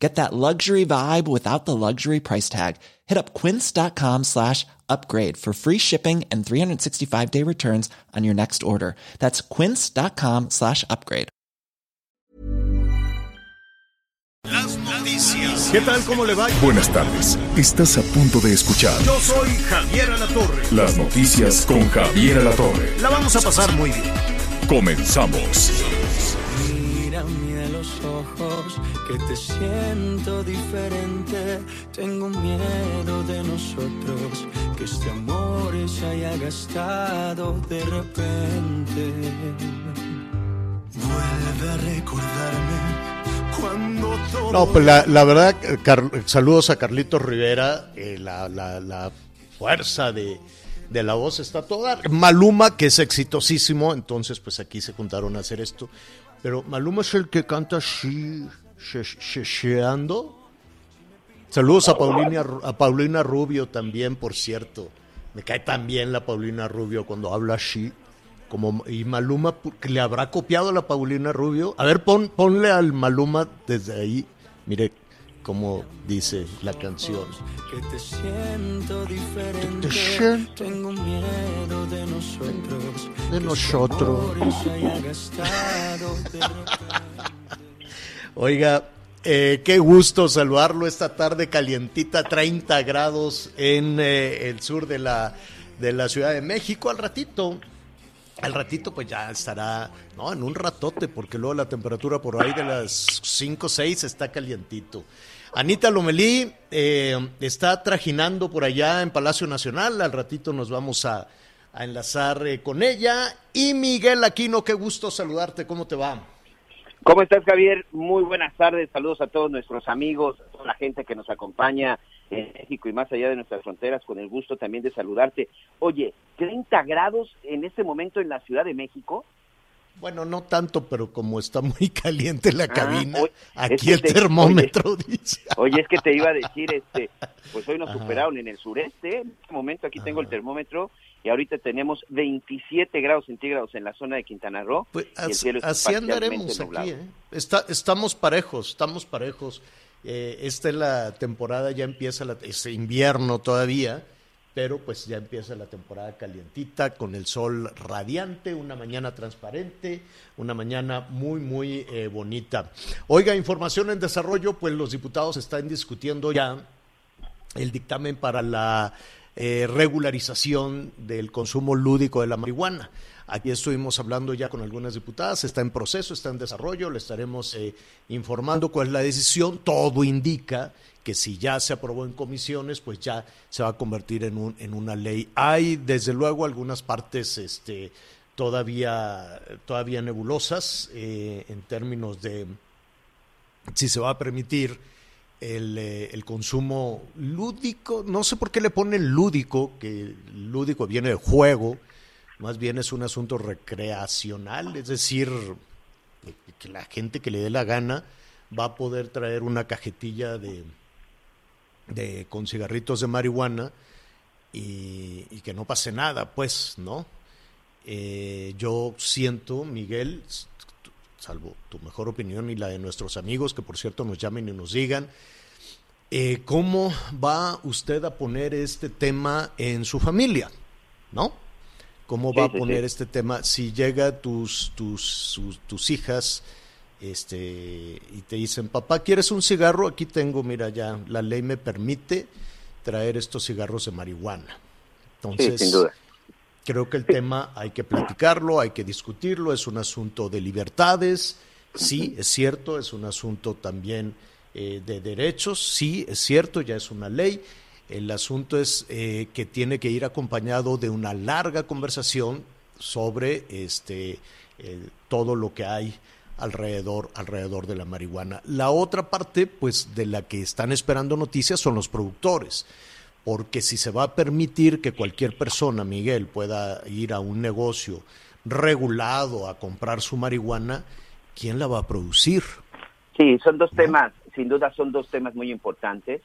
Get that luxury vibe without the luxury price tag. Hit up quince.com slash upgrade for free shipping and 365 day returns on your next order. That's quince.com slash upgrade. Las noticias. ¿Qué tal? ¿Cómo le va? Buenas tardes. Estás a punto de escuchar Yo soy Javier Alatorre. las noticias con Javier Alatorre. La vamos a pasar muy bien. Comenzamos. Ojos, que te siento diferente. Tengo miedo de nosotros, que este amor se haya gastado de repente. Vuelve a recordarme cuando todo. No, pues la, la verdad, Car- saludos a Carlitos Rivera. eh, la, la- la fuerza de, de la voz está toda. Maluma, que es exitosísimo, entonces pues aquí se juntaron a hacer esto. Pero Maluma es el que canta she- sheando. Saludos a Paulina, a Paulina Rubio también, por cierto. Me cae tan bien la Paulina Rubio cuando habla así. Como, y Maluma, le habrá copiado a la Paulina Rubio. A ver, pon, ponle al Maluma desde ahí. Mire cómo dice la canción. Que te siento diferente. Te siento. Tengo miedo de nosotros. De nosotros. Oiga, eh, qué gusto saludarlo esta tarde calientita, 30 grados en eh, el sur de la, de la Ciudad de México. Al ratito, al ratito pues ya estará, no, en un ratote, porque luego la temperatura por ahí de las 5 o 6 está calientito. Anita Lomelí eh, está trajinando por allá en Palacio Nacional, al ratito nos vamos a, enlazar eh, con ella. Y Miguel Aquino, qué gusto saludarte, ¿cómo te va? ¿Cómo estás, Javier? Muy buenas tardes. Saludos a todos nuestros amigos, a toda la gente que nos acompaña en México y más allá de nuestras fronteras. Con el gusto también de saludarte. Oye, 30 grados en este momento en la Ciudad de México. Bueno, no tanto, pero como está muy caliente la Ah, cabina, oye, es aquí que el te- termómetro dice. Oye, es que te iba a decir, este, pues hoy nos superaron en el sureste. En este momento aquí tengo el termómetro y ahorita tenemos 27 grados centígrados en la zona de Quintana Roo. Pues y el así, cielo así andaremos aquí. ¿eh? Está- estamos parejos, estamos parejos. Eh, esta es la temporada, ya empieza la, es invierno todavía, pero pues ya empieza la temporada calientita con el sol radiante, una mañana transparente, una mañana muy, muy eh, bonita. Oiga, información en desarrollo, pues los diputados están discutiendo ya el dictamen para la eh, regularización del consumo lúdico de la marihuana. Aquí estuvimos hablando ya con algunas diputadas, está en proceso, está en desarrollo, le estaremos eh, informando cuál es la decisión. Todo indica que si ya se aprobó en comisiones, pues ya se va a convertir en, un, en una ley. Hay, desde luego, algunas partes este, todavía, todavía nebulosas eh, en términos de si se va a permitir el, eh, el consumo lúdico, no sé por qué le ponen lúdico, que lúdico viene de juego, más bien es un asunto recreacional, es decir, que, la gente que le dé la gana va a poder traer una cajetilla de, de con cigarritos de marihuana y, y que no pase nada, pues, ¿no? Eh, yo siento, Miguel, salvo tu mejor opinión y la de nuestros amigos, que por cierto nos llamen y nos digan, eh, ¿cómo va usted a poner este tema en su familia? ¿No? ¿Cómo va Sí, a poner sí. este tema si llega tus, tus, sus- tus hijas este, y te dicen, papá, ¿quieres un cigarro? Aquí tengo, mira, ya la ley me permite traer estos cigarros de marihuana. Entonces, sin duda. creo que el tema hay que platicarlo, hay que discutirlo, es un asunto de libertades, sí, es cierto, es un asunto también eh, de derechos, sí, es cierto, ya es una ley. El asunto es eh, que tiene que ir acompañado de una larga conversación sobre este eh, todo lo que hay alrededor alrededor de la marihuana. La otra parte, pues, de la que están esperando noticias son los productores porque si se va a permitir que cualquier persona, Miguel, pueda ir a un negocio, regulado a comprar su marihuana, ¿quién la va a producir? Sí, son dos temas, sin duda son dos temas muy importantes,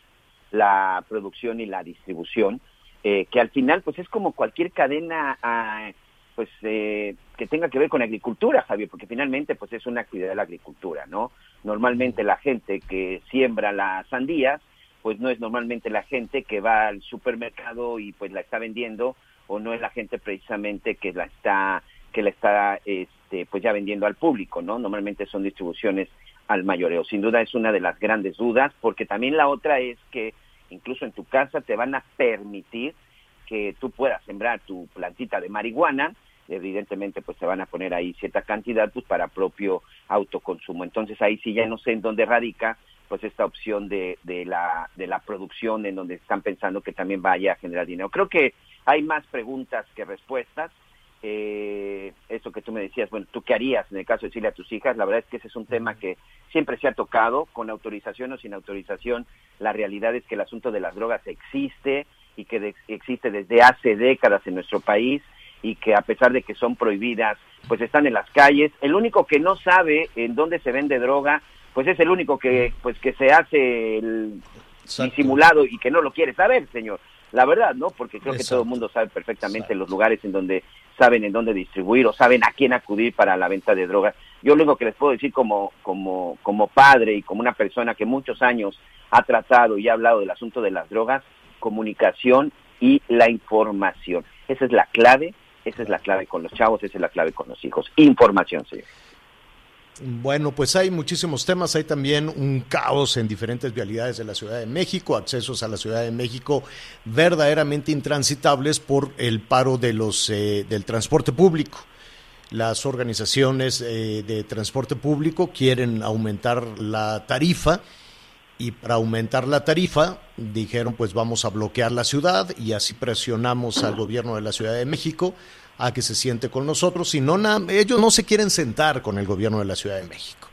la producción y la distribución, eh, que al final pues es como cualquier cadena ah, pues eh, que tenga que ver con agricultura, Javier, porque finalmente pues es una actividad de la agricultura, ¿no? Normalmente la gente que siembra las sandías, pues no es normalmente la gente que va al supermercado y pues la está vendiendo o no es la gente precisamente que la está que la está este, pues ya vendiendo al público, ¿no? Normalmente son distribuciones al mayoreo. Sin duda es una de las grandes dudas, porque también la otra es que incluso en tu casa te van a permitir que tú puedas sembrar tu plantita de marihuana, evidentemente pues te van a poner ahí cierta cantidad pues para propio autoconsumo. Entonces ahí sí ya no sé en dónde radica pues esta opción de, de, la, de la producción en donde están pensando que también vaya a generar dinero. Creo que hay más preguntas que respuestas. Eh, eso que tú me decías, bueno, ¿tú qué harías en el caso de decirle a tus hijas? La verdad es que ese es un tema que siempre se ha tocado, con autorización o sin autorización. La realidad es que el asunto de las drogas existe y que de, existe desde hace décadas en nuestro país y que a pesar de que son prohibidas, pues están en las calles. El único que no sabe en dónde se vende droga, pues es el único que pues que se hace el disimulado y que no lo quiere saber, señor. La verdad, ¿no? Porque creo que todo el mundo sabe perfectamente los lugares en donde saben en dónde distribuir o saben a quién acudir para la venta de drogas. Yo lo único que les puedo decir como, como, como padre y como una persona que muchos años ha tratado y ha hablado del asunto de las drogas, comunicación y la información. Esa es la clave, esa es la clave con los chavos, esa es la clave con los hijos. Información, señor. Bueno, pues hay muchísimos temas. Hay también un caos en diferentes vialidades de la Ciudad de México, accesos a la Ciudad de México verdaderamente intransitables por el paro de los eh, del transporte público. Las organizaciones eh, de transporte público quieren aumentar la tarifa y para aumentar la tarifa dijeron pues vamos a bloquear la ciudad y así presionamos al gobierno de la Ciudad de México a que se siente con nosotros, y no, ellos no se quieren sentar con el gobierno de la Ciudad de México.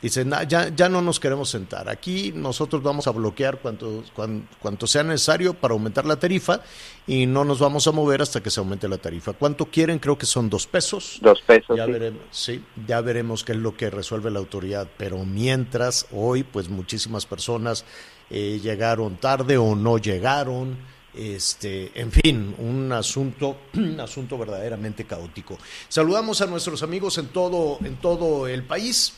Dicen, ya, ya no nos queremos sentar. Aquí nosotros vamos a bloquear cuanto, cuanto, sea necesario para aumentar la tarifa y no nos vamos a mover hasta que se aumente la tarifa. ¿Cuánto quieren? Creo que son dos pesos. Dos pesos. Ya veremos, sí, ya veremos qué es lo que resuelve la autoridad. Pero mientras, hoy, pues muchísimas personas eh, llegaron tarde o no llegaron este, en fin, un asunto, un asunto verdaderamente caótico. Saludamos a nuestros amigos en todo, en todo el país.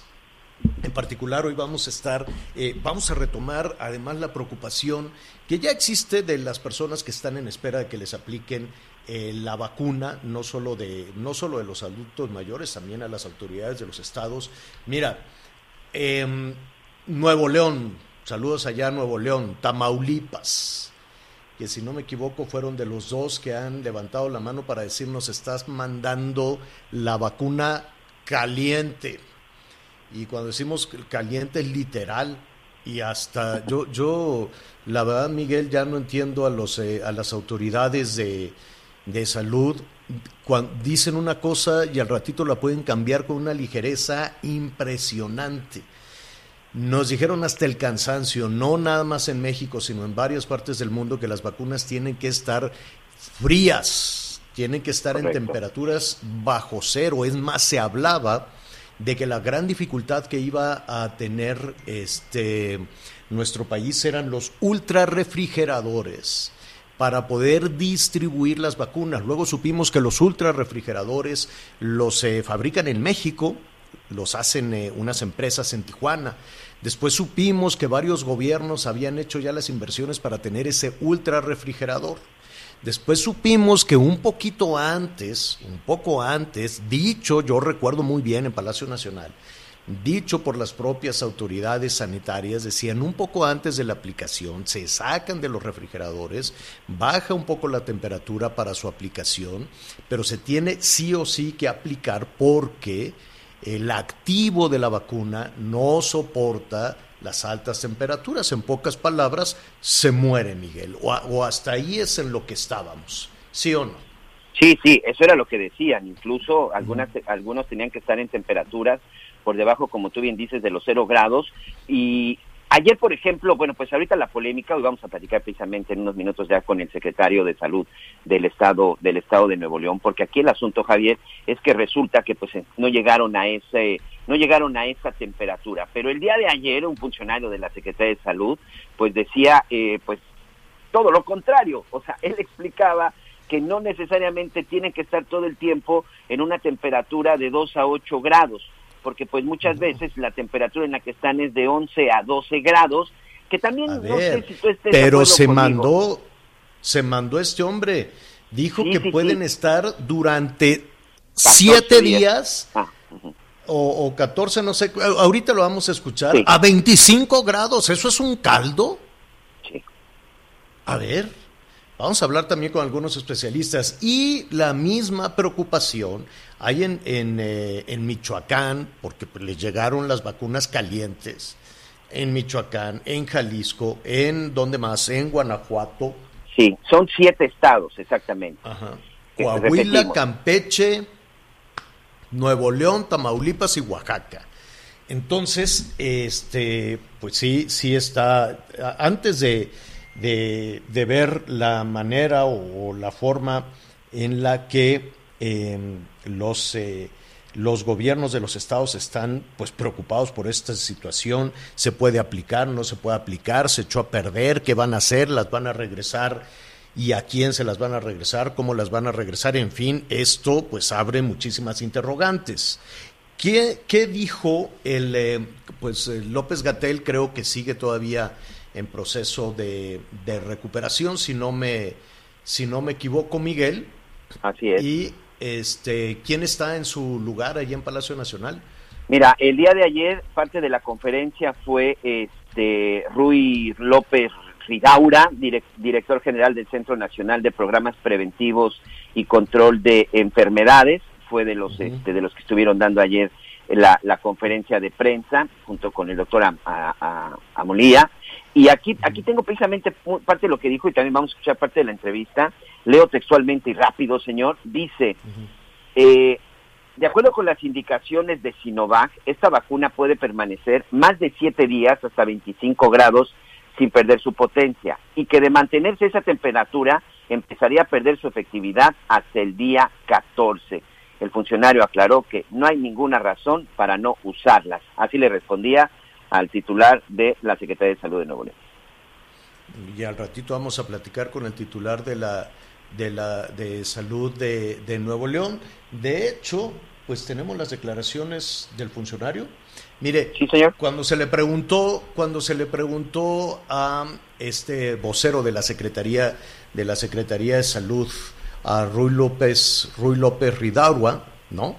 En particular, hoy vamos a estar, eh, vamos a retomar además la preocupación que ya existe de las personas que están en espera de que les apliquen eh, la vacuna, no solo, de, no solo de los adultos mayores, también a las autoridades de los estados. Mira, em, Nuevo León, saludos allá Nuevo León, Tamaulipas, que si no me equivoco fueron de los dos que han levantado la mano para decirnos estás mandando la vacuna caliente. Y cuando decimos caliente es literal. Y hasta yo, yo, la verdad, Miguel, ya no entiendo a, los, eh, a las autoridades de, de salud. Cuando dicen una cosa y al ratito la pueden cambiar con una ligereza impresionante. Nos dijeron hasta el cansancio, no nada más en México, sino en varias partes del mundo, que las vacunas tienen que estar frías, tienen que estar en temperaturas bajo cero. Es más, se hablaba de que la gran dificultad que iba a tener este nuestro país eran los ultra refrigeradores para poder distribuir las vacunas. Luego supimos que los ultra refrigeradores los se fabrican en México, los hacen eh, unas empresas en Tijuana. Después supimos que varios gobiernos habían hecho ya las inversiones para tener ese ultra refrigerador. Después supimos que un poquito antes, un poco antes, dicho, yo recuerdo muy bien en Palacio Nacional, dicho por las propias autoridades sanitarias, decían un poco antes de la aplicación, se sacan de los refrigeradores, baja un poco la temperatura para su aplicación, pero se tiene sí o sí que aplicar porque el activo de la vacuna no soporta las altas temperaturas. En pocas palabras, se muere, Miguel. O, hasta ahí es en lo que estábamos. ¿Sí o no? Sí, sí, eso era lo que decían. Incluso algunas, algunos tenían que estar en temperaturas por debajo, como tú bien dices, de los cero grados. Y Ayer, por ejemplo, bueno, pues ahorita la polémica, hoy vamos a platicar precisamente en unos minutos ya con el secretario de Salud del Estado del Estado de Nuevo León, porque aquí el asunto, Javier, es que resulta que pues no llegaron a ese no llegaron a esa temperatura, pero el día de ayer un funcionario de la Secretaría de Salud pues decía eh, pues todo lo contrario, o sea, él explicaba que no necesariamente tienen que estar todo el tiempo en una temperatura de 2 a 8 grados, porque pues muchas veces la temperatura en la que están es de 11 a 12 grados, que también no sé si tú estés pero se mandó se mandó este hombre, dijo que pueden estar durante siete días, ah, o, o, 14, no sé, ahorita lo vamos a escuchar, a 25 grados, ¿eso es un caldo? Sí. A ver, vamos a hablar también con algunos especialistas y la misma preocupación hay en, en, eh, en Michoacán, porque les llegaron las vacunas calientes, en Michoacán, en Jalisco, en donde más, en Guanajuato. Sí, son siete estados exactamente. Ajá. Coahuila, Campeche, Nuevo León, Tamaulipas y Oaxaca. Entonces, este, pues sí, sí está. Antes de, de, ver la manera o, la forma en la que em, los, eh, los gobiernos de los estados están pues preocupados por esta situación, se puede aplicar, no se puede aplicar, se echó a perder, qué van a hacer, las van a regresar y a quién se las van a regresar, cómo las van a regresar, en fin, esto pues abre muchísimas interrogantes. ¿Qué, qué dijo el, eh, pues eh, López Gatel? Creo que sigue todavía en proceso de, de, recuperación, si no me, si no me equivoco, Miguel. Así es. Y este, ¿quién está en su lugar allí en Palacio Nacional? Mira, el día de ayer parte de la conferencia fue este Rui López Ridaura, director general del Centro Nacional de Programas Preventivos y Control de Enfermedades, fue de los este, de los que estuvieron dando ayer la, conferencia de prensa junto con el doctor Amolía. Y aquí, aquí tengo precisamente parte de lo que dijo y también vamos a escuchar parte de la entrevista. Leo textualmente y rápido, señor. Dice, eh, de acuerdo con las indicaciones de Sinovac, esta vacuna puede permanecer más de siete días hasta 25 grados sin perder su potencia y que de mantenerse esa temperatura empezaría a perder su efectividad hasta el día 14. El funcionario aclaró que no hay ninguna razón para no usarlas. Así le respondía al titular de la Secretaría de Salud de Nuevo León. Y al ratito vamos a platicar con el titular de la de la de salud de, de Nuevo León. De hecho, pues tenemos las declaraciones del funcionario Mire, cuando se le preguntó, cuando se le preguntó a este vocero de la Secretaría de la Secretaría de Salud, a Ruy López, Ruy López Ridaurua, ¿no?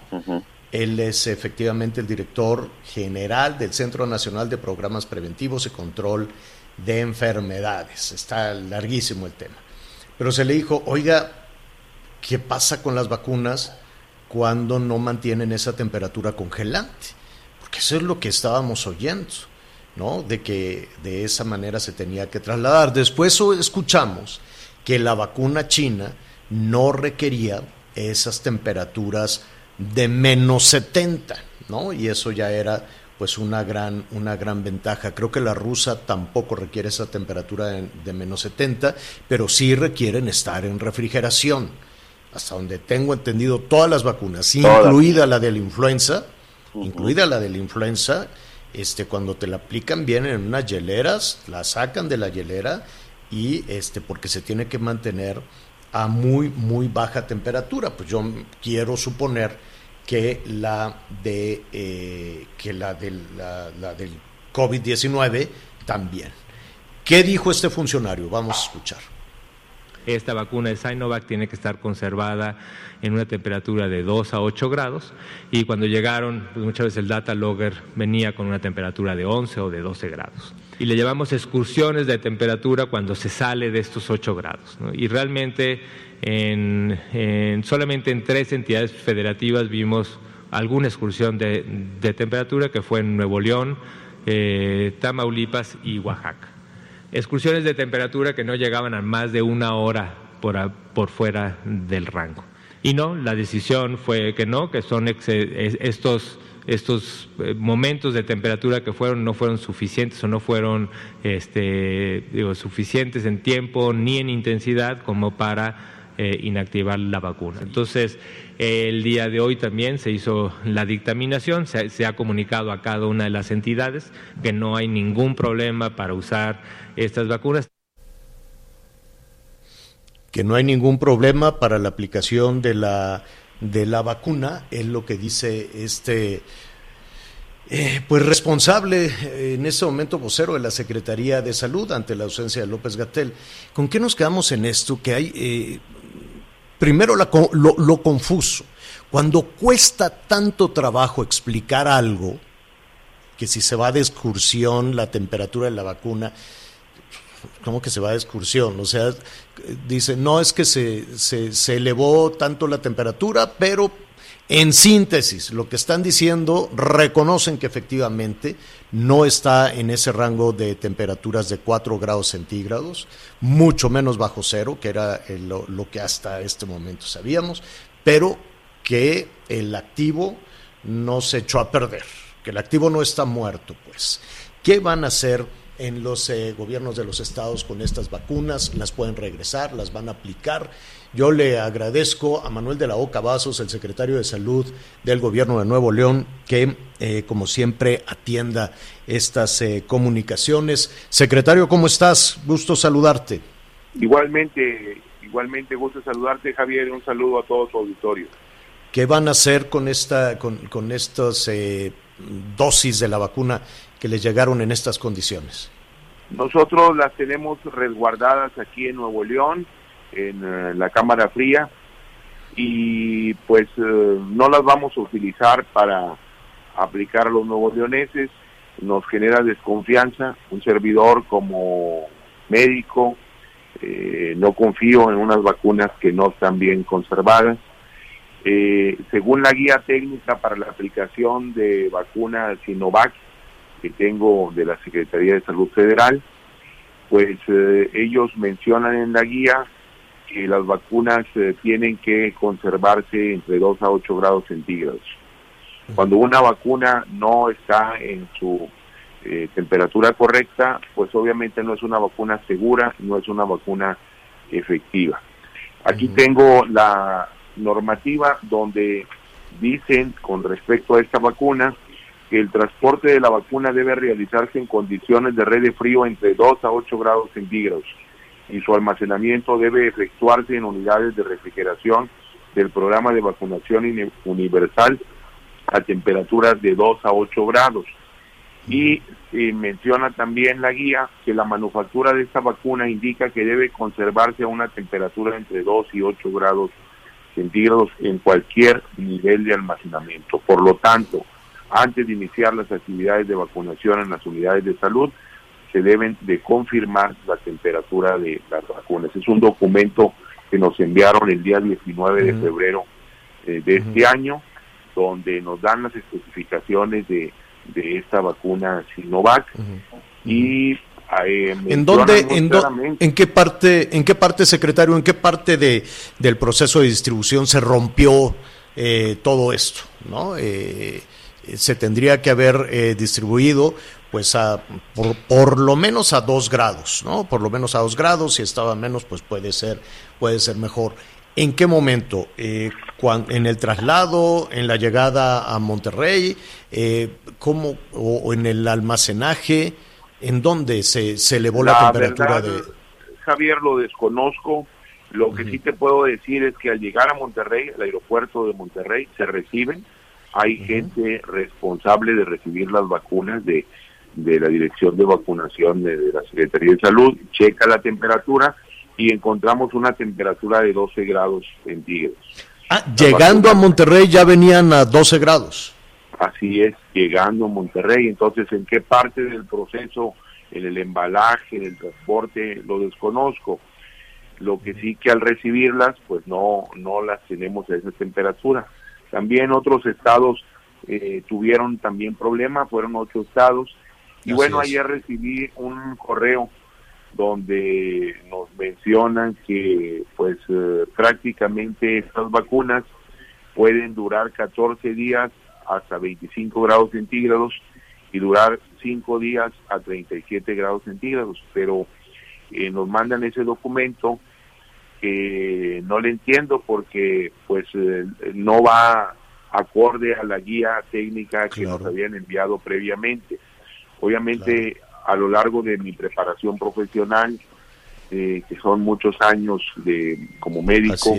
Él es efectivamente el director general del Centro Nacional de Programas Preventivos y Control de Enfermedades. Está larguísimo el tema. Pero se le dijo, oiga, ¿qué pasa con las vacunas cuando no mantienen esa temperatura congelante? que eso es lo que estábamos oyendo, ¿no? De que de esa manera se tenía que trasladar. Después escuchamos que la vacuna china no requería esas temperaturas de menos 70, ¿no? Y eso ya era pues una gran, una gran ventaja. Creo que la rusa tampoco requiere esa temperatura de, menos 70, pero sí requieren estar en refrigeración. Hasta donde tengo entendido, todas las vacunas, incluida la de la influenza, incluida la de la influenza, este, cuando te la aplican vienen en unas hieleras, la sacan de la hielera y este, porque se tiene que mantener a muy, muy baja temperatura. Pues yo quiero suponer que la de eh, que la, del, la del COVID-19 también. ¿Qué dijo este funcionario? Vamos a escuchar. Esta vacuna de Sinovac tiene que estar conservada en una temperatura de 2 a 8 grados y cuando llegaron, pues muchas veces el data logger venía con una temperatura de 11 o de 12 grados. Y le llevamos excursiones de temperatura cuando se sale de estos 8 grados. Y realmente en, solamente en tres entidades federativas vimos alguna excursión de, temperatura que fue en Nuevo León, eh, Tamaulipas y Oaxaca excursiones de temperatura que no llegaban a más de una hora por, por fuera del rango. Y no, la decisión fue que no, que son estos estos eh, momentos de temperatura que fueron no fueron suficientes o no fueron este, digo, suficientes en tiempo ni en intensidad como para eh, inactivar la vacuna. Entonces, el día de hoy también se hizo la dictaminación, se, se, ha comunicado a cada una de las entidades que no hay ningún problema para usar estas vacunas. Que no hay ningún problema para la aplicación de la, de la vacuna, es lo que dice este eh, pues responsable eh, en este momento vocero de la Secretaría de Salud ante la ausencia de López Gatel. ¿Con qué nos quedamos en esto? Que hay, eh, primero lo, lo, confuso. Cuando cuesta tanto trabajo explicar algo, que si se va de excursión la temperatura de la vacuna, ¿cómo que se va de excursión? O sea, dice, no es que se, se, elevó tanto la temperatura, pero en síntesis, lo que están diciendo, reconocen que efectivamente no está en ese rango de temperaturas de 4 grados centígrados, mucho menos bajo cero, que era lo, lo, que hasta este momento sabíamos, pero que el activo no se echó a perder, que el activo no está muerto, pues. ¿Qué van a hacer en los eh, gobiernos de los estados con estas vacunas? ¿Las pueden regresar? ¿Las van a aplicar? Yo le agradezco a Manuel de la Oca Vasos, el secretario de Salud del Gobierno de Nuevo León, que, eh, como siempre, atienda estas eh, comunicaciones. Secretario, ¿cómo estás? Gusto saludarte. Igualmente, igualmente gusto saludarte, Javier. Un saludo a todo su auditorio. ¿Qué van a hacer con, esta, con, con estas eh, dosis de la vacuna que les llegaron en estas condiciones? Nosotros las tenemos resguardadas aquí en Nuevo León en uh, la cámara fría y pues uh, no las vamos a utilizar para aplicar a los nuevos leoneses, nos genera desconfianza, un servidor como médico, eh, no confío en unas vacunas que no están bien conservadas. Eh, según la guía técnica para la aplicación de vacuna Sinovac que tengo de la Secretaría de Salud Federal, pues eh, ellos mencionan en la guía que las vacunas eh, tienen que conservarse entre 2 a 8 grados centígrados. Cuando una vacuna no está en su eh, temperatura correcta, pues obviamente no es una vacuna segura, no es una vacuna efectiva. Aquí uh -huh. tengo la normativa donde dicen con respecto a esta vacuna el transporte de la vacuna debe realizarse en condiciones de red de frío entre 2 a 8 grados centígrados y su almacenamiento debe efectuarse en unidades de refrigeración del programa de vacunación universal a temperaturas de 2 a 8 grados. Y eh, menciona también la guía que la manufactura de esta vacuna indica que debe conservarse a una temperatura entre 2 y 8 grados centígrados en cualquier nivel de almacenamiento. Por lo tanto, antes de iniciar las actividades de vacunación en las unidades de salud, se deben de confirmar la temperatura de las vacunas. Es un documento que nos enviaron el día 19 de febrero eh, de este año, donde nos dan las especificaciones de, de esta vacuna Sinovac y eh, ¿En dónde, en, do, en, qué parte, en qué parte, secretario, en qué parte de, del proceso de distribución se rompió eh, todo esto, no? Eh, se tendría que haber eh, distribuido pues a, por, por, lo menos a dos grados, ¿no? Por lo menos a dos grados, si estaba menos, pues puede ser, puede ser mejor. ¿En qué momento? Eh, cuando, ¿En el traslado, en la llegada a Monterrey, eh, ¿cómo, o, o, en el almacenaje? ¿En dónde se, se elevó la, la temperatura verdad, de...? Javier, lo desconozco. Lo que uh -huh. sí te puedo decir es que al llegar a Monterrey, al aeropuerto de Monterrey, se reciben. Hay uh -huh. gente responsable de recibir las vacunas de de la Dirección de Vacunación de, de, la Secretaría de Salud, checa la temperatura y encontramos una temperatura de 12 grados centígrados. Ah, llegando a Monterrey ya venían a 12 grados. Así es, llegando a Monterrey. Entonces, ¿en qué parte del proceso, en el embalaje, en el transporte, lo desconozco? Lo que sí que al recibirlas, pues no, no las tenemos a esa temperatura. También otros estados eh, tuvieron también problemas, fueron ocho estados, y Así bueno, es. ayer recibí un correo donde nos mencionan que pues eh, prácticamente estas vacunas pueden durar 14 días hasta 25 grados centígrados y durar 5 días a 37 grados centígrados, pero eh, nos mandan ese documento que no le entiendo porque pues eh, no va acorde a la guía técnica que nos habían enviado previamente. Obviamente a lo largo de mi preparación profesional, eh, que son muchos años de como médico,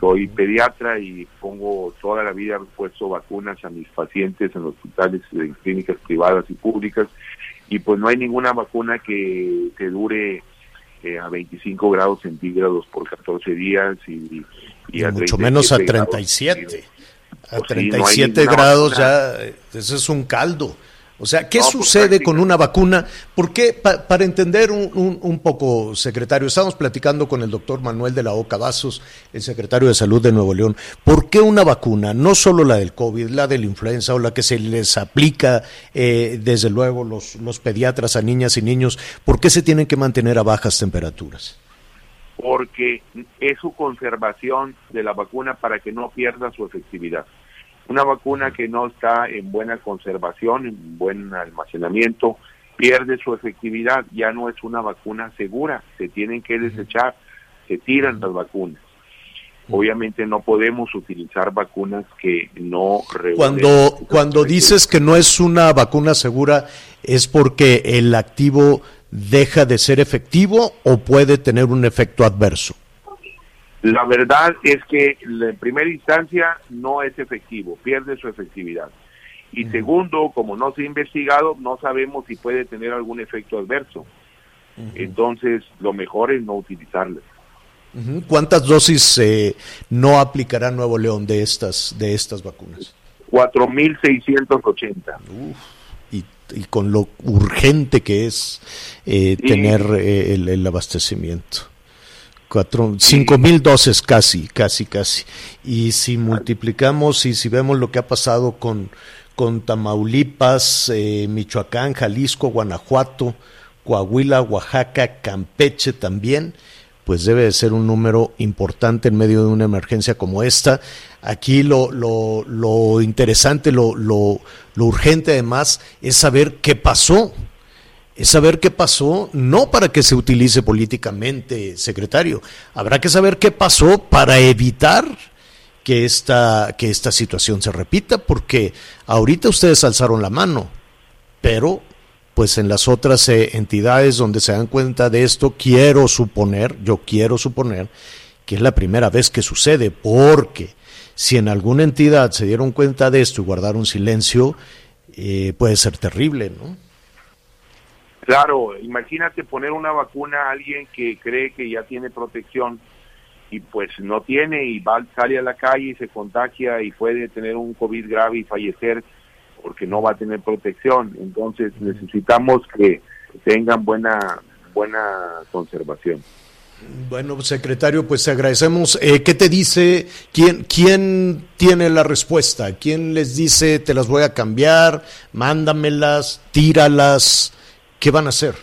soy pediatra y pongo toda la vida puesto vacunas a mis pacientes en hospitales, en clínicas privadas y públicas, y pues no hay ninguna vacuna que, que dure eh, a 25 grados centígrados por 14 días y, y a mucho menos a 37. A 37 grados ya, eso es un caldo. O sea, ¿qué pues, sucede con una vacuna? ¿Por qué? para entender un, poco, secretario, estamos platicando con el doctor Manuel de la Oca Vasos, el secretario de Salud de Nuevo León. ¿Por qué una vacuna, no solo la del COVID, la de la influenza o la que se les aplica, eh, desde luego, los, los pediatras a niñas y niños, por qué se tienen que mantener a bajas temperaturas? Porque es su conservación de la vacuna para que no pierda su efectividad. Una vacuna que no está en buena conservación, en buen almacenamiento, pierde su efectividad, ya no es una vacuna segura, se tienen que desechar, se tiran las vacunas. Obviamente no podemos utilizar vacunas que no Cuando cuando dices que no es una vacuna segura es porque el activo deja de ser efectivo o puede tener un efecto adverso. La verdad es que en primera instancia no es efectivo, pierde su efectividad. Y segundo, como no se ha investigado, no sabemos si puede tener algún efecto adverso. Entonces, lo mejor es no utilizarla. ¿Cuántas dosis eh, no aplicará Nuevo León de estas, de estas vacunas? 4.680. Y, y con lo urgente que es eh, tener eh, el abastecimiento cuatro, cinco mil dosis casi, casi, casi. Y si multiplicamos y si vemos lo que ha pasado con, con Tamaulipas, eh, Michoacán, Jalisco, Guanajuato, Coahuila, Oaxaca, Campeche también, pues debe de ser un número importante en medio de una emergencia como esta. Aquí lo, lo, lo interesante, lo, lo, lo urgente además es saber qué pasó es saber qué pasó, no para que se utilice políticamente, secretario, habrá que saber qué pasó para evitar que esta, que esta situación se repita, porque ahorita ustedes alzaron la mano, pero pues en las otras eh, entidades donde se dan cuenta de esto, quiero suponer, yo quiero suponer que es la primera vez que sucede, porque si en alguna entidad se dieron cuenta de esto y guardaron silencio, eh, puede ser terrible, ¿no? Claro, imagínate poner una vacuna a alguien que cree que ya tiene protección y pues no tiene y va, sale a la calle y se contagia y puede tener un COVID grave y fallecer porque no va a tener protección. Entonces necesitamos que tengan buena buena conservación. Bueno, secretario, pues agradecemos. Eh, ¿Qué te dice? ¿Quién, ¿Quién tiene la respuesta? ¿Quién les dice te las voy a cambiar? Mándamelas, tíralas. ¿Qué van a hacer?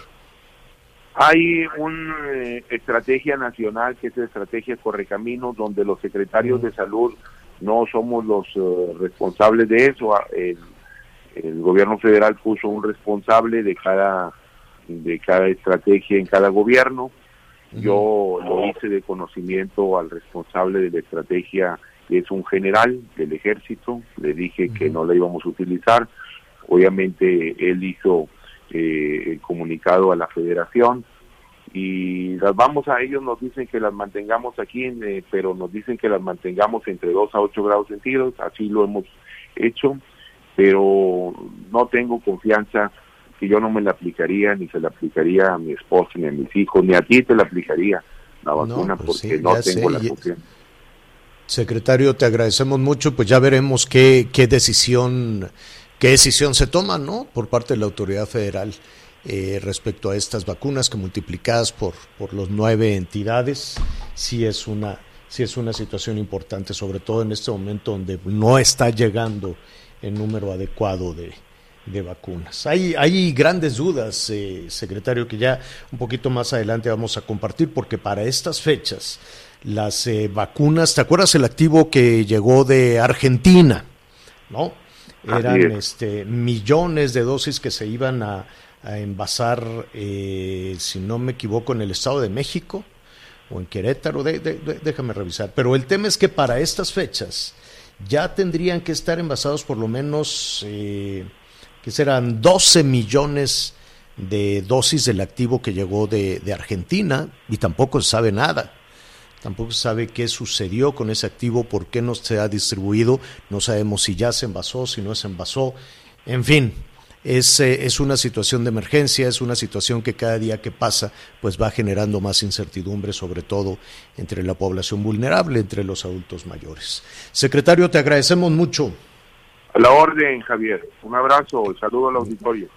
Hay una eh, estrategia nacional que es la estrategia Correcaminos, donde los secretarios de salud no somos los eh, responsables de eso. Ah, el, gobierno federal puso un responsable de cada de cada estrategia en cada gobierno. Yo lo hice de conocimiento al responsable de la estrategia, que es un general del ejército. Le dije que no la íbamos a utilizar. Obviamente él hizo eh, el comunicado a la federación. Y las vamos a ellos nos dicen que las mantengamos aquí eh, pero nos dicen que las mantengamos entre 2 a 8 grados centígrados así lo hemos hecho pero no tengo confianza que yo no me la aplicaría ni se la aplicaría a mi esposa ni a mis hijos ni a ti te la aplicaría la vacuna pues porque no tengo la confianza. Secretario, te agradecemos mucho, pues ya veremos qué, qué decisión qué decisión se toma ¿no? por parte de la autoridad federal eh, respecto a estas vacunas que multiplicadas por, por los nueve entidades, sí es una sí es una situación importante, sobre todo en este momento donde no está llegando el número adecuado de, vacunas. Hay, hay grandes dudas, eh, secretario, que ya un poquito más adelante vamos a compartir, porque para estas fechas las eh, vacunas, ¿te acuerdas el activo que llegó de Argentina? ¿No? Eran este, millones de dosis que se iban a, envasar, eh, si no me equivoco, en el Estado de México o en Querétaro, déjame revisar. Pero el tema es que para estas fechas ya tendrían que estar envasados por lo menos, eh, que serán 12 millones de dosis del activo que llegó de, de Argentina y tampoco se sabe nada. Tampoco se sabe qué sucedió con ese activo, por qué no se ha distribuido, no sabemos si ya se envasó, si no se envasó, en fin, es, eh, es, una situación de emergencia, es una situación que cada día que pasa pues va generando más incertidumbre, sobre todo entre la población vulnerable, entre los adultos mayores. Secretario, te agradecemos mucho. A la orden, Javier. Un abrazo, saludo al auditorio.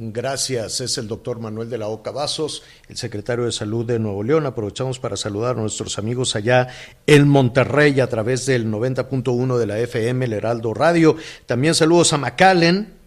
Gracias, es el doctor Manuel de la Oca Vasos, el secretario de Salud de Nuevo León. Aprovechamos para saludar a nuestros amigos allá en Monterrey a través del 90.1 de la FM, el Heraldo Radio. También saludos a McAllen,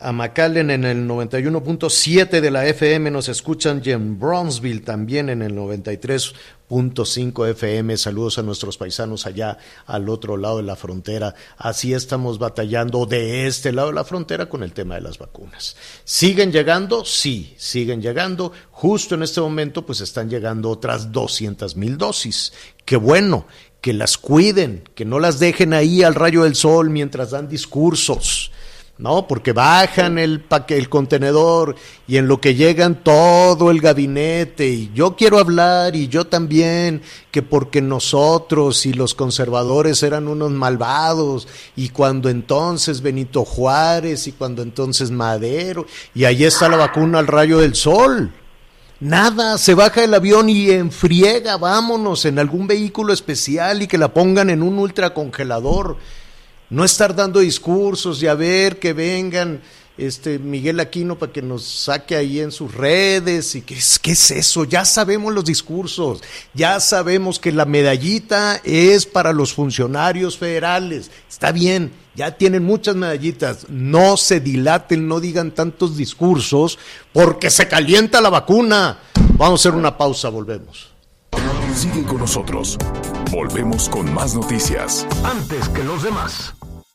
a McAllen en el 91.7 de la FM, nos escuchan y en Bronzeville también en el 93.5 FM. Saludos a nuestros paisanos allá al otro lado de la frontera. Así estamos batallando de este lado de la frontera con el tema de las vacunas. ¿Siguen llegando? Sí, siguen llegando. Justo en este momento pues están llegando otras 200 mil dosis. Qué bueno, que las cuiden, que no las dejen ahí al rayo del sol mientras dan discursos ¿no? Porque bajan el, el contenedor y en lo que llegan todo el gabinete y yo quiero hablar y yo también, que porque nosotros y los conservadores eran unos malvados y cuando entonces Benito Juárez y cuando entonces Madero y ahí está la vacuna al rayo del sol. Nada, se baja el avión y enfriega, vámonos en algún vehículo especial y que la pongan en un ultracongelador no estar dando discursos y a ver que vengan este Miguel Aquino para que nos saque ahí en sus redes y qué es, qué es eso, ya sabemos los discursos, ya sabemos que la medallita es para los funcionarios federales, está bien, ya tienen muchas medallitas, no se dilaten, no digan tantos discursos porque se calienta la vacuna. Vamos a hacer una pausa, volvemos. Sigue con nosotros. Volvemos con más noticias. Antes que los demás.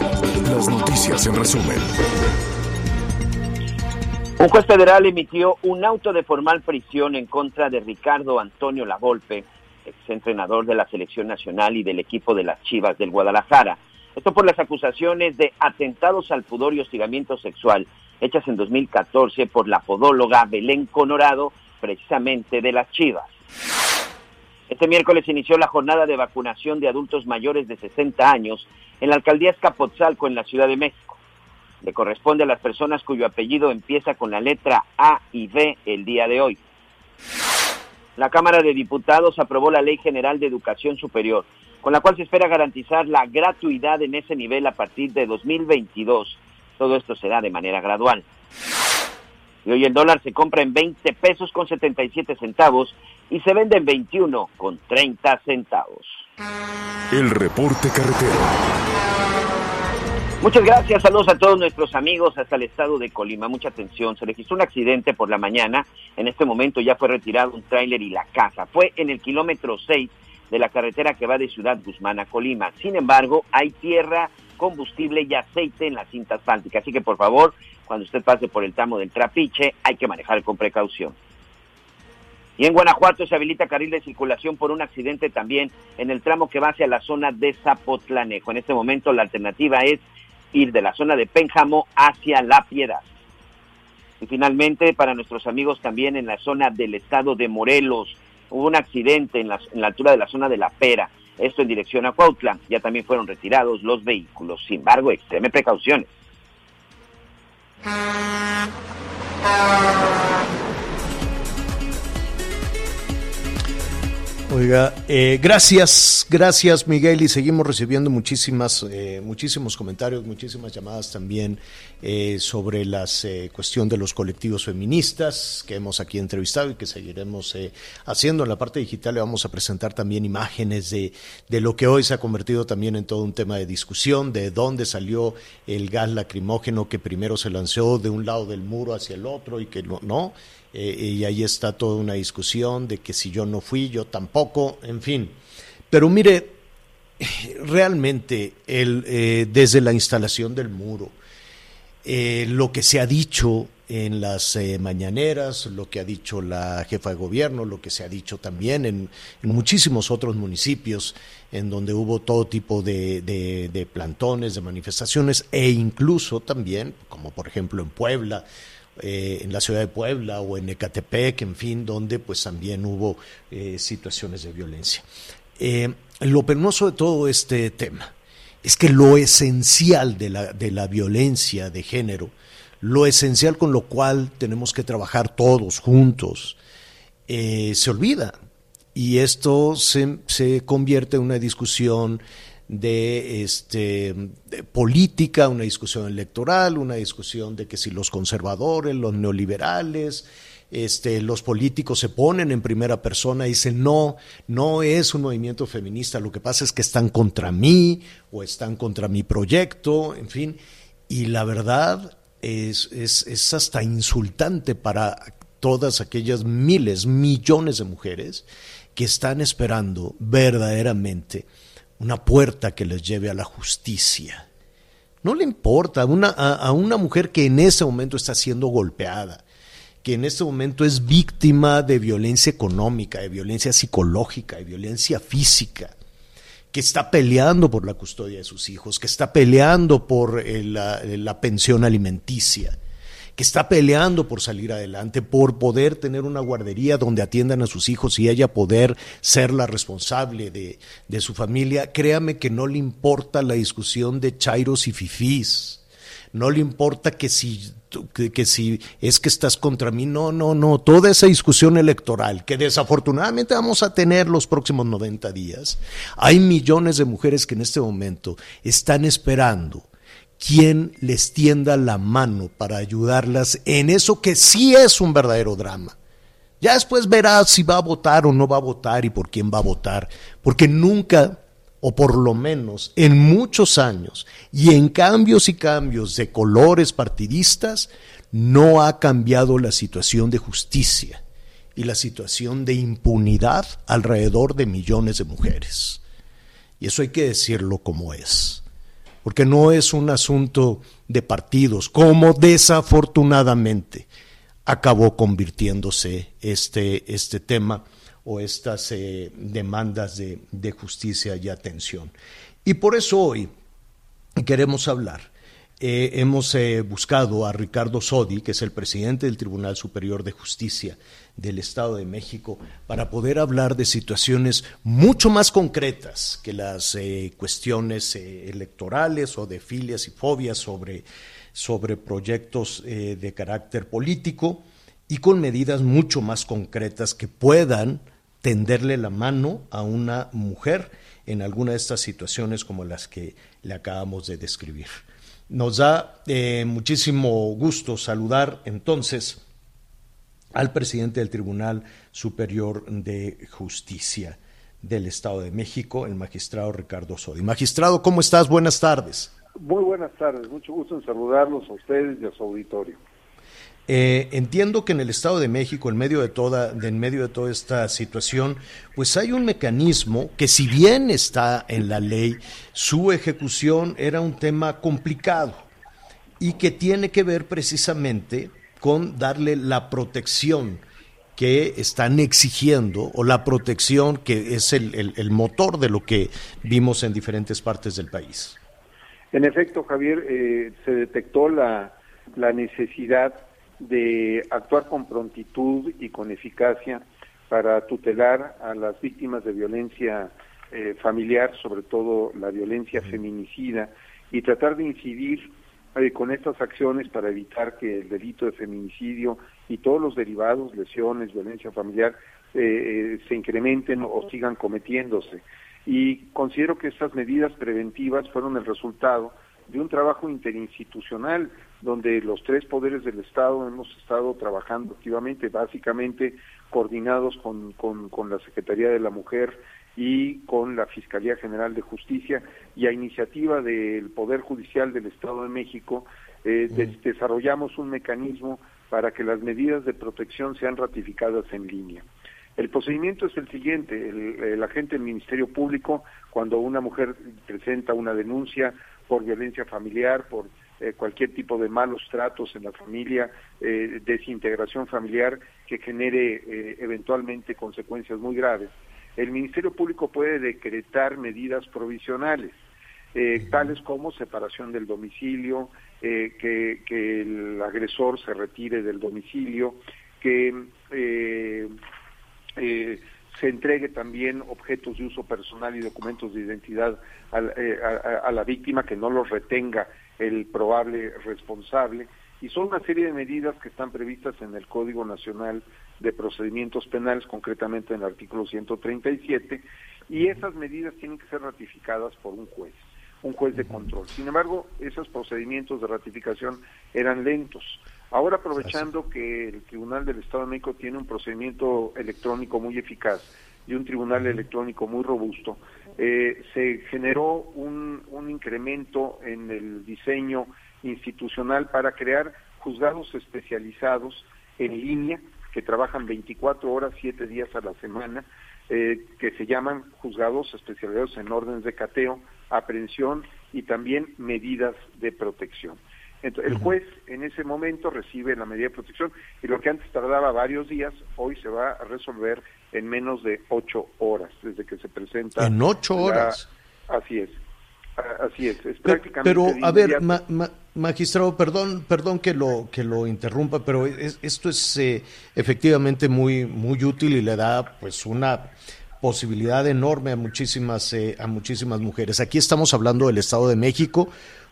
Las noticias en resumen. Un juez federal emitió un auto de formal prisión en contra de Ricardo Antonio Lavolpe, exentrenador de la selección nacional y del equipo de las Chivas del Guadalajara. Esto por las acusaciones de atentados al pudor y hostigamiento sexual hechas en 2014 por la podóloga Belén Conorado, precisamente de las Chivas. Este miércoles inició la jornada de vacunación de adultos mayores de 60 años en la alcaldía Escapotzalco, en la Ciudad de México. Le corresponde a las personas cuyo apellido empieza con la letra A y B el día de hoy. La Cámara de Diputados aprobó la Ley General de Educación Superior, con la cual se espera garantizar la gratuidad en ese nivel a partir de 2022. Todo esto será de manera gradual. Y hoy el dólar se compra en 20 pesos con 77 centavos y se vende en 21 con 30 centavos. El reporte carretero. Muchas gracias, saludos a todos nuestros amigos hasta el estado de Colima. Mucha atención, se registró un accidente por la mañana. En este momento ya fue retirado un tráiler y la casa. Fue en el kilómetro 6 de la carretera que va de Ciudad Guzmán a Colima. Sin embargo, hay tierra, combustible y aceite en la cinta asfáltica. Así que por favor, cuando usted pase por el tramo del Trapiche, hay que manejar con precaución. Y en Guanajuato se habilita carril de circulación por un accidente también en el tramo que va hacia la zona de Zapotlanejo. En este momento la alternativa es ir de la zona de Pénjamo hacia La Piedad. Y finalmente, para nuestros amigos también en la zona del estado de Morelos, hubo un accidente en la, altura de la zona de La Pera, esto en dirección a Cuautla. Ya también fueron retirados los vehículos. Sin embargo, extreme precauciones. Oiga, eh, gracias, gracias Miguel y seguimos recibiendo muchísimas, eh, muchísimos comentarios, muchísimas llamadas también eh, sobre la cuestión de los colectivos feministas que hemos aquí entrevistado y que seguiremos haciendo en la parte digital. Le vamos a presentar también imágenes de, de lo que hoy se ha convertido también en todo un tema de discusión, de dónde salió el gas lacrimógeno que primero se lanzó de un lado del muro hacia el otro y que no, no eh, y ahí está toda una discusión de que si yo no fui, yo tampoco, en fin. Pero mire, realmente eh, desde la instalación del muro, eh, lo que se ha dicho en las mañaneras, lo que ha dicho la jefa de gobierno, lo que se ha dicho también en, muchísimos otros municipios en donde hubo todo tipo de, plantones, de manifestaciones e incluso también, como por ejemplo en Puebla, eh, en la ciudad de Puebla o en Ecatepec, en fin, donde pues también hubo eh, situaciones de violencia. Eh, lo penoso de todo este tema es que lo esencial de la, de la violencia de género, lo esencial con lo cual tenemos que trabajar todos juntos, se olvida. Y esto se, se convierte en una discusión de, este, política, una discusión electoral, una discusión de que si los conservadores, los neoliberales, este, los políticos se ponen en primera persona y dicen, no, no es un movimiento feminista, lo que pasa es que están contra mí o están contra mi proyecto, en fin, y la verdad es, es, es hasta insultante para todas aquellas miles, millones de mujeres que están esperando verdaderamente una puerta que les lleve a la justicia. No le importa a una, a, una mujer que en ese momento está siendo golpeada, que en este momento es víctima de violencia económica, de violencia psicológica, de violencia física, que está peleando por la custodia de sus hijos, que está peleando por eh, la pensión alimenticia, que está peleando por salir adelante, por poder tener una guardería donde atiendan a sus hijos y ella poder ser la responsable de, su familia, créame que no le importa la discusión de chairos y fifís. No le importa que si, que, si es que estás contra mí, no, no, no, toda esa discusión electoral que desafortunadamente vamos a tener los próximos 90 días, hay millones de mujeres que en este momento están esperando quien les tienda la mano para ayudarlas en eso que sí es un verdadero drama. Ya después verás si va a votar o no va a votar y por quién va a votar, porque nunca, o por lo menos en muchos años, y en cambios y cambios de colores partidistas, no ha cambiado la situación de justicia y la situación de impunidad alrededor de millones de mujeres. Y eso hay que decirlo como es porque no es un asunto de partidos, como desafortunadamente acabó convirtiéndose este, este tema o estas eh, demandas de, de justicia y atención. Y por eso hoy queremos hablar eh, hemos eh, buscado a Ricardo Sodi, que es el presidente del Tribunal Superior de Justicia del Estado de México, para poder hablar de situaciones mucho más concretas que las eh, cuestiones electorales o de filias y fobias sobre, sobre proyectos de carácter político y con medidas mucho más concretas que puedan tenderle la mano a una mujer en alguna de estas situaciones como las que le acabamos de describir. Nos da eh, muchísimo gusto saludar entonces al presidente del Tribunal Superior de Justicia del Estado de México, el magistrado Ricardo Sodi. Magistrado, ¿cómo estás? Buenas tardes. Muy buenas tardes, mucho gusto en saludarlos a ustedes y a su auditorio. Eh, entiendo que en el Estado de México, en medio de toda, en medio de toda esta situación, pues hay un mecanismo que si bien está en la ley, su ejecución era un tema complicado y que tiene que ver precisamente con darle la protección que están exigiendo o la protección que es el, motor de lo que vimos en diferentes partes del país. En efecto, Javier, eh, se detectó la, la necesidad de actuar con prontitud y con eficacia para tutelar a las víctimas de violencia eh, familiar, sobre todo la violencia feminicida, y tratar de incidir eh, con estas acciones para evitar que el delito de feminicidio y todos los derivados, lesiones, violencia familiar, eh, se incrementen o sigan cometiéndose. Y considero que estas medidas preventivas fueron el resultado de un trabajo interinstitucional donde los tres poderes del Estado hemos estado trabajando activamente, básicamente coordinados con, con, la Secretaría de la Mujer y con la Fiscalía General de Justicia y a iniciativa del Poder Judicial del Estado de México eh, desarrollamos un mecanismo para que las medidas de protección sean ratificadas en línea. El procedimiento es el siguiente, el, agente del Ministerio Público, cuando una mujer presenta una denuncia por violencia familiar, por eh, cualquier tipo de malos tratos en la familia, eh, desintegración familiar que genere eh, eventualmente consecuencias muy graves, el Ministerio Público puede decretar medidas provisionales, tales como separación del domicilio, que, que, el agresor se retire del domicilio, que eh, se entregue también objetos de uso personal y documentos de identidad eh, a, la víctima, que no los retenga el probable responsable. Y son una serie de medidas que están previstas en el Código Nacional de Procedimientos Penales, concretamente en el artículo 137, y esas medidas tienen que ser ratificadas por un juez, un juez de control. Sin embargo, esos procedimientos de ratificación eran lentos. Ahora aprovechando que el Tribunal del Estado de México tiene un procedimiento electrónico muy eficaz y un tribunal electrónico muy robusto, eh, se generó un, un incremento en el diseño institucional para crear juzgados especializados en línea que trabajan 24 horas, 7 días a la semana, eh, que se llaman juzgados especializados en órdenes de cateo, aprehensión y también medidas de protección. Entonces, el juez en ese momento recibe la medida de protección y lo que antes tardaba varios días, hoy se va a resolver en menos de ocho horas desde que se presenta. En ocho horas. Así es. Así es, es prácticamente pero, a ver, magistrado, perdón, perdón que lo que lo interrumpa, pero esto es eh, efectivamente muy muy útil y le da pues una posibilidad enorme a muchísimas eh, a muchísimas mujeres. Aquí estamos hablando del Estado de México,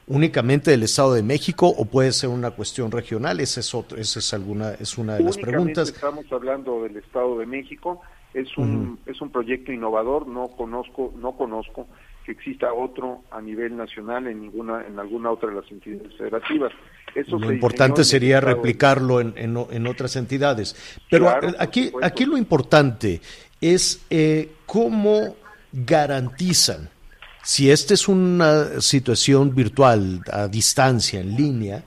únicamente del Estado de México o puede ser una cuestión regional? Esa es, otro, esa es, alguna, es una de las preguntas. Estamos hablando del Estado de México. Es un, es un proyecto innovador. No conozco, no conozco que exista otro a nivel nacional en ninguna en alguna otra de las entidades federativas. Eso lo importante sería replicarlo en, en, otras entidades. Pero aquí, aquí lo importante es eh, cómo garantizan si esta es una situación virtual, a distancia, en línea,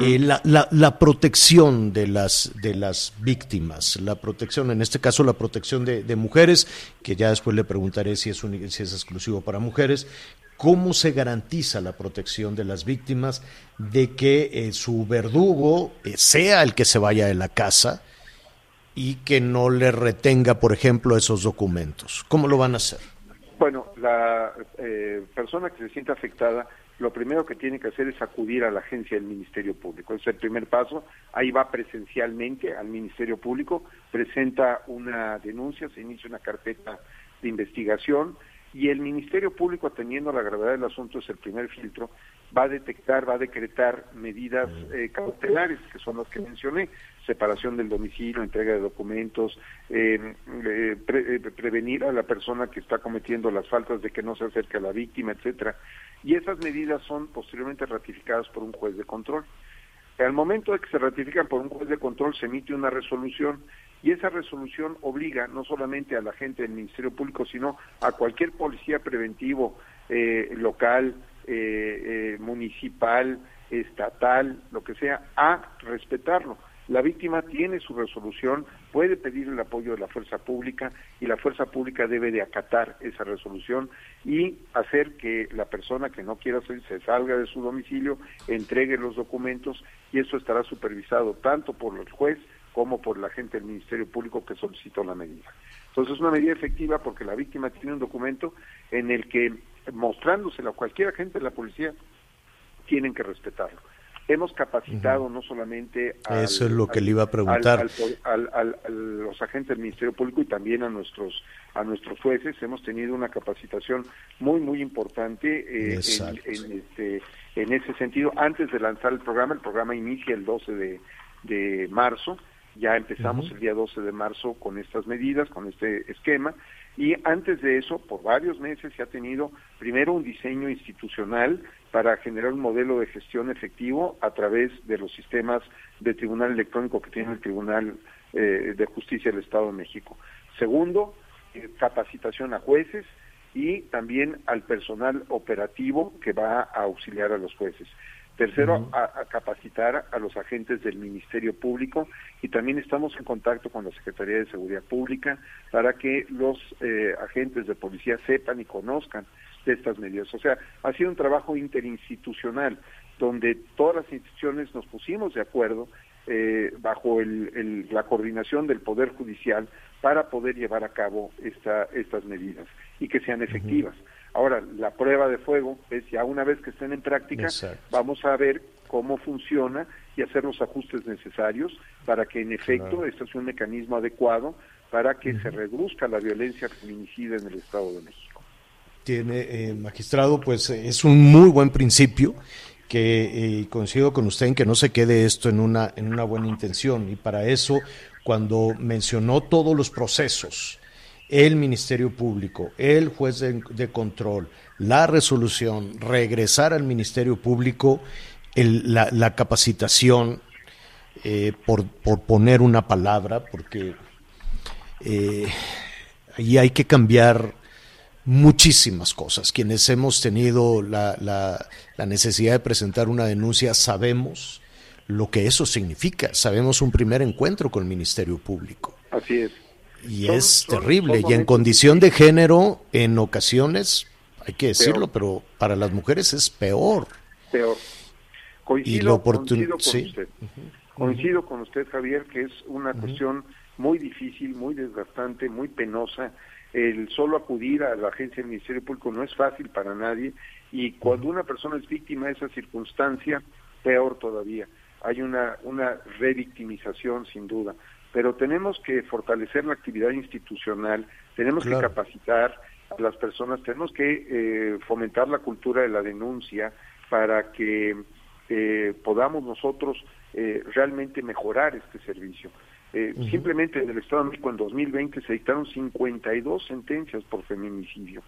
eh, la, la, protección de las, de las víctimas, la protección, en este caso la protección de, mujeres, que ya después le preguntaré si es, si es exclusivo para mujeres, ¿cómo se garantiza la protección de las víctimas de que eh, su verdugo eh, sea el que se vaya de la casa y que no le retenga, por ejemplo, esos documentos? ¿Cómo lo van a hacer? Bueno, la eh, persona que se siente afectada, lo primero que tiene que hacer es acudir a la agencia del Ministerio Público. Ese es el primer paso. Ahí va presencialmente al Ministerio Público, presenta una denuncia, se inicia una carpeta de investigación y el Ministerio Público, atendiendo a la gravedad del asunto, es el primer filtro, va a detectar, va a decretar medidas eh, cautelares, que son las que mencioné, separación del domicilio, entrega de documentos, eh, eh, prevenir a la persona que está cometiendo las faltas de que no se acerque a la víctima, etcétera. Y esas medidas son posteriormente ratificadas por un juez de control. Al momento de que se ratifican por un juez de control se emite una resolución y esa resolución obliga no solamente a la gente del Ministerio Público, sino a cualquier policía preventivo eh, local, eh, municipal, estatal, lo que sea, a respetarlo. La víctima tiene su resolución, puede pedir el apoyo de la fuerza pública y la fuerza pública debe de acatar esa resolución y hacer que la persona que no quiera salir se salga de su domicilio, entregue los documentos y eso estará supervisado tanto por el juez como por la gente del Ministerio Público que solicitó la medida. Entonces es una medida efectiva porque la víctima tiene un documento en el que mostrándoselo a cualquier agente de la policía tienen que respetarlo. Hemos capacitado no solamente a Eso es lo que le iba a preguntar. los agentes del Ministerio Público y también a nuestros a nuestros jueces. Hemos tenido una capacitación muy muy importante eh, en, este, en ese sentido. Antes de lanzar el programa, el programa inicia el 12 de, de marzo. Ya empezamos el día 12 de marzo con estas medidas, con este esquema. Y antes de eso, por varios meses se ha tenido primero un diseño institucional para generar un modelo de gestión efectivo a través de los sistemas de tribunal electrónico que tiene el Tribunal eh, de Justicia del Estado de México. Segundo, eh, capacitación a jueces y también al personal operativo que va a auxiliar a los jueces. Tercero, a, capacitar a los agentes del Ministerio Público y también estamos en contacto con la Secretaría de Seguridad Pública para que los eh, agentes de policía sepan y conozcan de estas medidas. O sea, ha sido un trabajo interinstitucional donde todas las instituciones nos pusimos de acuerdo eh, bajo la coordinación del Poder Judicial para poder llevar a cabo esta, estas medidas y que sean efectivas. Ahora, la prueba de fuego es ya una vez que estén en práctica, vamos a ver cómo funciona y hacer los ajustes necesarios para que en efecto este sea un mecanismo adecuado para que se reduzca la violencia feminicida en el Estado de México. Tiene, eh, magistrado, pues es un muy buen principio que eh, coincido con usted en que no se quede esto en una, en una buena intención. Y para eso cuando mencionó todos los procesos el Ministerio Público, el juez de, control, la resolución, regresar al Ministerio Público, la, capacitación, eh, por, poner una palabra, porque eh, ahí hay que cambiar muchísimas cosas. Quienes hemos tenido la, la, necesidad de presentar una denuncia sabemos lo que eso significa, sabemos un primer encuentro con el Ministerio Público. Así es. Y es terrible. y en condición de género, en ocasiones, hay que decirlo, pero para las mujeres es peor. Peor. Coincido, coincido con usted. Coincido con usted, Javier, que es una cuestión muy difícil, muy desgastante, muy penosa. El solo acudir a la agencia del Ministerio Público no es fácil para nadie y cuando una persona es víctima de esa circunstancia, peor todavía. Hay una, una revictimización sin duda pero tenemos que fortalecer la actividad institucional, tenemos que capacitar a las personas, tenemos que eh, fomentar la cultura de la denuncia para que eh, podamos nosotros eh, realmente mejorar este servicio. Simplemente en el Estado de México en 2020 se dictaron 52 sentencias por feminicidio,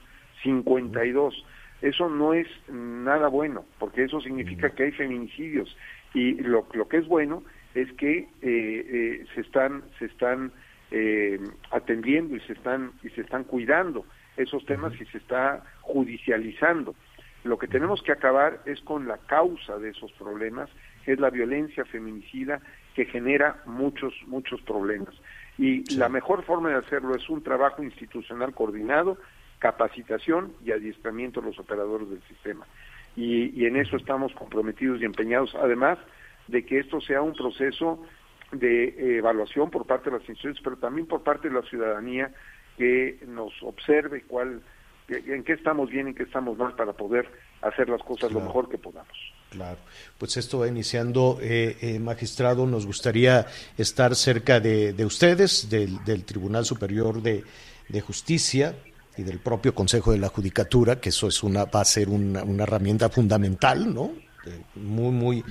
52. Eso no es nada bueno, porque eso significa que hay feminicidios. Y lo, lo que es bueno es que eh, eh, se están se están eh, atendiendo y se están y se están cuidando esos temas y se está judicializando. Lo que tenemos que acabar es con la causa de esos problemas, que es la violencia feminicida que genera muchos muchos problemas. Y la mejor forma de hacerlo es un trabajo institucional coordinado, capacitación y adiestramiento de los operadores del sistema. Y, y en eso estamos comprometidos y empeñados. Además, de que esto sea un proceso de eh, evaluación por parte de las instituciones, pero también por parte de la ciudadanía que nos observe cuál, en qué estamos bien, en qué estamos mal para poder hacer las cosas lo mejor que podamos. Claro, pues esto va iniciando, eh, eh, magistrado, nos gustaría estar cerca de, ustedes, del, Tribunal Superior de, Justicia y del propio Consejo de la Judicatura, que eso es una, va a ser una, una herramienta fundamental, ¿no? muy, muy,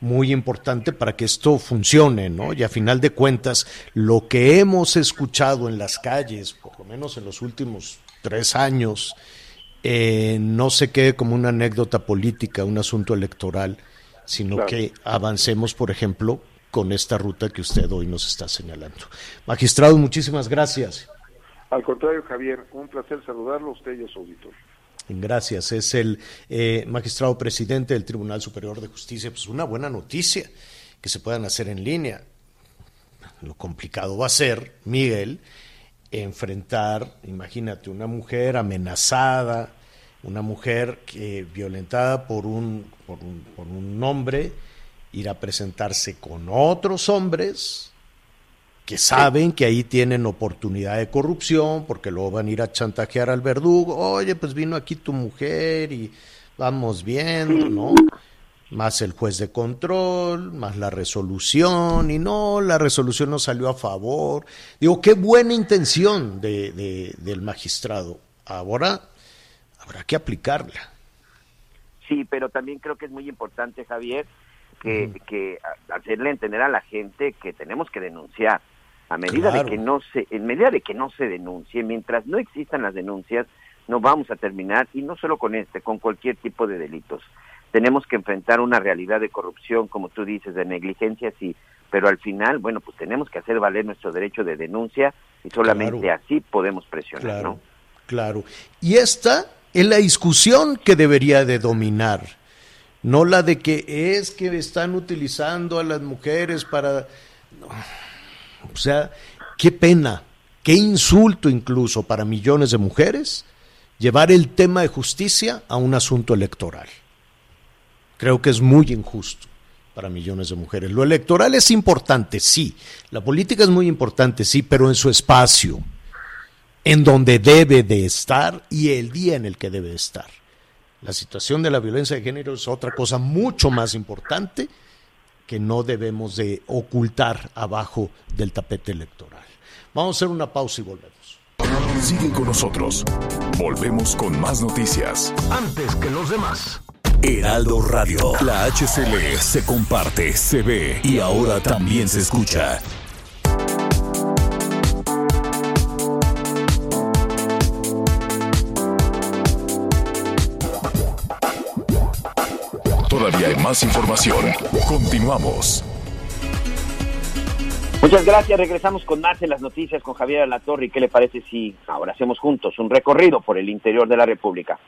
muy importante para que esto funcione, ¿no? Y a final de cuentas, lo que hemos escuchado en las calles, por lo menos en los últimos tres años, eh, no se quede como una anécdota política, un asunto electoral, sino que avancemos, por ejemplo, con esta ruta que usted hoy nos está señalando. Magistrado, muchísimas gracias. Al contrario, Javier, un placer saludarlo a usted y a su auditorio. Gracias. Es el eh, magistrado presidente del Tribunal Superior de Justicia. Pues una buena noticia que se puedan hacer en línea. Lo complicado va a ser, Miguel, enfrentar, imagínate, una mujer amenazada, una mujer que, violentada por un, por un, por un hombre, ir a presentarse con otros hombres que saben que ahí tienen oportunidad de corrupción, porque luego van a ir a chantajear al verdugo, oye, pues vino aquí tu mujer y vamos viendo, ¿no? más el juez de control, más la resolución, y no, la resolución no salió a favor. Digo, qué buena intención de, de- del magistrado. Ahora habrá que aplicarla. Sí, pero también creo que es muy importante, Javier, que, que hacerle entender a la gente que tenemos que denunciar. A medida Claro. de que no se, en medida de que no se denuncie, mientras no existan las denuncias, no vamos a terminar y no solo con este, con cualquier tipo de delitos. Tenemos que enfrentar una realidad de corrupción, como tú dices, de negligencia, sí, pero al final, bueno, pues tenemos que hacer valer nuestro derecho de denuncia y solamente Claro. así podemos presionar, Claro, ¿no? claro. Y esta es la discusión que debería de dominar, no la de que es que están utilizando a las mujeres para... no. O sea, qué pena, qué insulto incluso para millones de mujeres llevar el tema de justicia a un asunto electoral. Creo que es muy injusto para millones de mujeres. Lo electoral es importante, sí. La política es muy importante, sí, pero en su espacio en donde debe de estar y el día en el que debe estar. La situación de la violencia de género es otra cosa mucho más importante que no debemos de ocultar abajo del tapete electoral. Vamos a hacer una pausa y volvemos. Sigue con nosotros. Volvemos con más noticias. Antes que los demás. Heraldo Radio. La HCL se comparte, se ve y ahora también se escucha. Más información. Continuamos. Muchas gracias. Regresamos con más en las noticias con Javier Alatorre. ¿Y qué le parece si ahora hacemos juntos un recorrido por el interior de la República?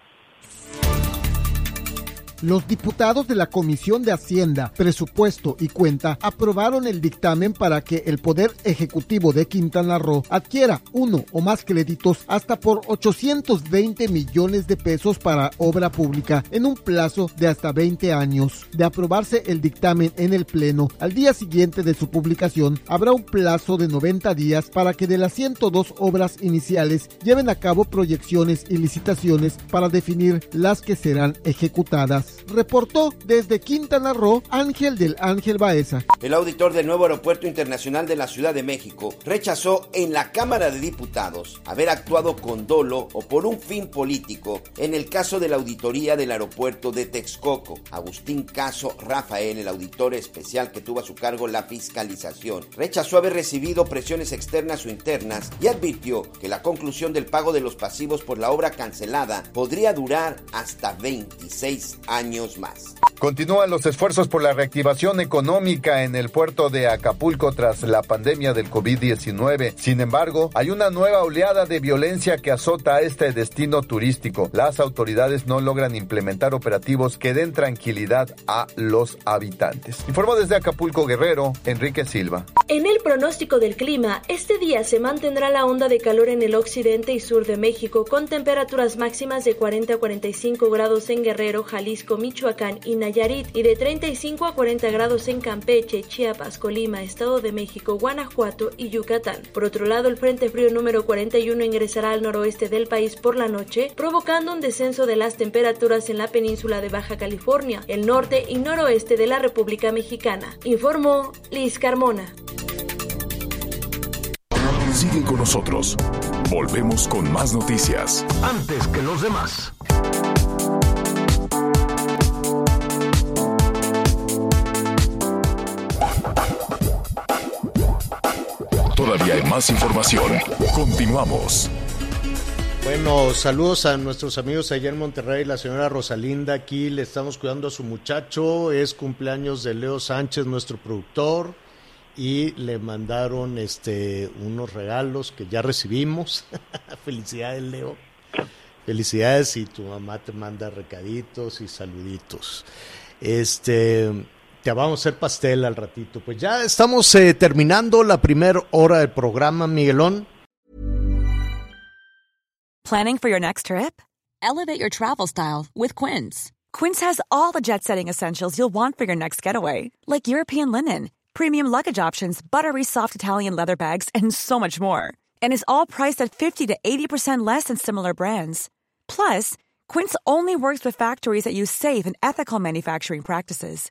Los diputados de la Comisión de Hacienda, Presupuesto y Cuenta aprobaron el dictamen para que el Poder Ejecutivo de Quintana Roo adquiera uno o más créditos hasta por 820 millones de pesos para obra pública en un plazo de hasta 20 años. De aprobarse el dictamen en el Pleno, al día siguiente de su publicación habrá un plazo de 90 días para que de las 102 obras iniciales lleven a cabo proyecciones y licitaciones para definir las que serán ejecutadas. Reportó desde Quintana Roo Ángel del Ángel Baeza. El auditor del nuevo aeropuerto internacional de la Ciudad de México rechazó en la Cámara de Diputados haber actuado con dolo o por un fin político en el caso de la auditoría del aeropuerto de Texcoco. Agustín Caso Rafael, el auditor especial que tuvo a su cargo la fiscalización, rechazó haber recibido presiones externas o internas y advirtió que la conclusión del pago de los pasivos por la obra cancelada podría durar hasta 26 años más. Continúan los esfuerzos por la reactivación económica en el puerto de Acapulco tras la pandemia del COVID-19. Sin embargo, hay una nueva oleada de violencia que azota a este destino turístico. Las autoridades no logran implementar operativos que den tranquilidad a los habitantes. Informó desde Acapulco Guerrero, Enrique Silva. En el pronóstico del clima, este día se mantendrá la onda de calor en el occidente y sur de México, con temperaturas máximas de 40 a 45 grados en Guerrero, Jalisco, Michoacán y Nayarit, y de 35 a 40 grados en Campeche, Chiapas, Colima, Estado de México, Guanajuato y Yucatán. Por otro lado, el Frente Frío número 41 ingresará al noroeste del país por la noche, provocando un descenso de las temperaturas en la península de Baja California, el norte y noroeste de la República Mexicana, informó Liz Carmona. Sigue con nosotros. Volvemos con más noticias. Antes que los demás. Todavía hay más información. Continuamos. Bueno, saludos a nuestros amigos allá en Monterrey, la señora Rosalinda, aquí le estamos cuidando a su muchacho, es cumpleaños de Leo Sánchez, nuestro productor, y le mandaron este unos regalos que ya recibimos. Felicidades, Leo. Felicidades y tu mamá te manda recaditos y saluditos. Este, te vamos a hacer pastel al ratito. Pues ya estamos eh, terminando la primera hora del programa, Miguelón. Planning for your next trip? Elevate your travel style with Quince. Quince has all the jet setting essentials you'll want for your next getaway, like European linen, premium luggage options, buttery soft Italian leather bags, and so much more. And is all priced at 50 to 80% less than similar brands. Plus, Quince only works with factories that use safe and ethical manufacturing practices.